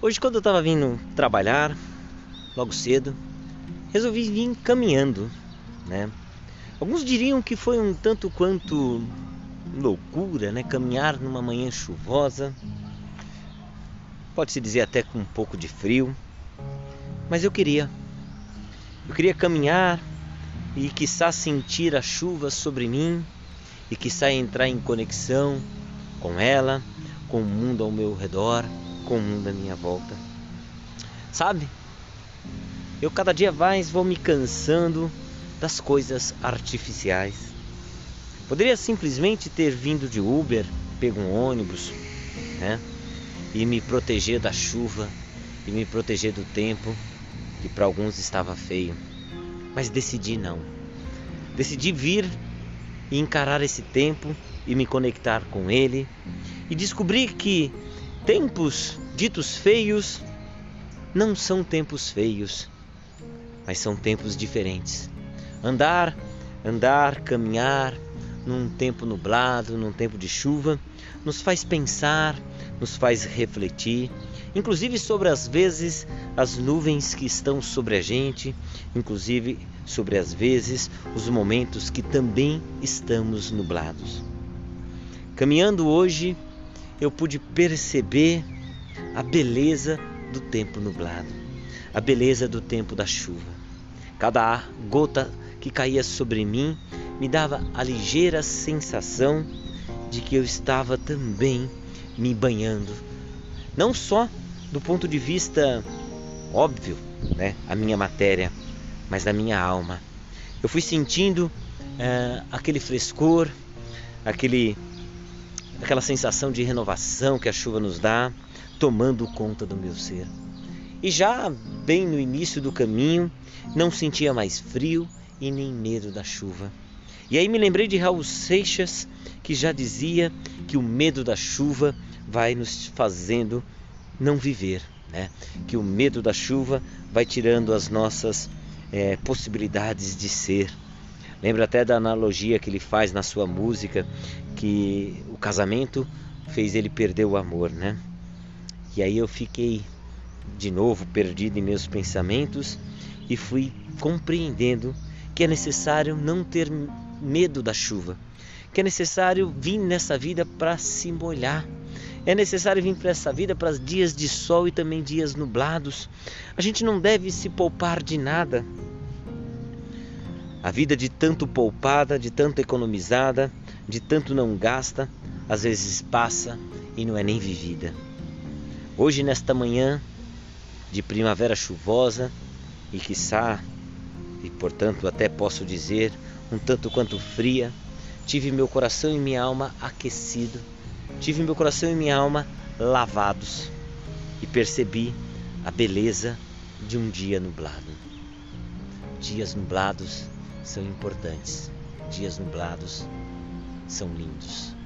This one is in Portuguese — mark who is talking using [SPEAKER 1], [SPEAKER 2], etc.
[SPEAKER 1] Hoje, quando eu estava vindo trabalhar, logo cedo, resolvi vir caminhando, né? Alguns diriam que foi um tanto quanto loucura, né? Caminhar numa manhã chuvosa, pode-se dizer até com um pouco de frio, mas eu queria. Eu queria caminhar e quiçá sentir a chuva sobre mim e quiçá entrar em conexão com ela, com o mundo ao meu redor, com o mundo à minha volta. Sabe? Eu cada dia mais vou me cansando das coisas artificiais. Poderia simplesmente ter vindo de Uber, pego um ônibus, né? E me proteger da chuva e me proteger do tempo que para alguns estava feio. Mas decidi não. Decidi vir e encarar esse tempo e me conectar com ele e descobrir que tempos ditos feios não são tempos feios, mas são tempos diferentes. Andar, andar, caminhar num tempo nublado, num tempo de chuva, nos faz pensar, nos faz refletir, inclusive sobre as vezes as nuvens que estão sobre a gente, inclusive sobre as vezes os momentos que também estamos nublados. Caminhando hoje, eu pude perceber a beleza do tempo nublado, a beleza do tempo da chuva. Cada gota que caía sobre mim me dava a ligeira sensação de que eu estava também me banhando, não só do ponto de vista óbvio, né, a minha matéria, mas da minha alma. Eu fui sentindo é, aquele frescor, aquele, aquela sensação de renovação que a chuva nos dá, tomando conta do meu ser. E já bem no início do caminho, não sentia mais frio e nem medo da chuva. E aí me lembrei de Raul Seixas, que já dizia que o medo da chuva vai nos fazendo não viver, né? Que o medo da chuva vai tirando as nossas é, possibilidades de ser. Lembra até da analogia que ele faz na sua música, que o casamento fez ele perder o amor, né? E aí eu fiquei de novo perdido em meus pensamentos e fui compreendendo que é necessário não ter medo da chuva, que é necessário vir nessa vida para se molhar. É necessário vir para essa vida para dias de sol e também dias nublados. A gente não deve se poupar de nada. A vida de tanto poupada, de tanto economizada, de tanto não gasta, às vezes passa e não é nem vivida. Hoje, nesta manhã de primavera chuvosa e quiçá, e portanto até posso dizer, um tanto quanto fria, tive meu coração e minha alma aquecido, tive meu coração e minha alma lavados e percebi a beleza de um dia nublado. Dias nublados são importantes, dias nublados são lindos.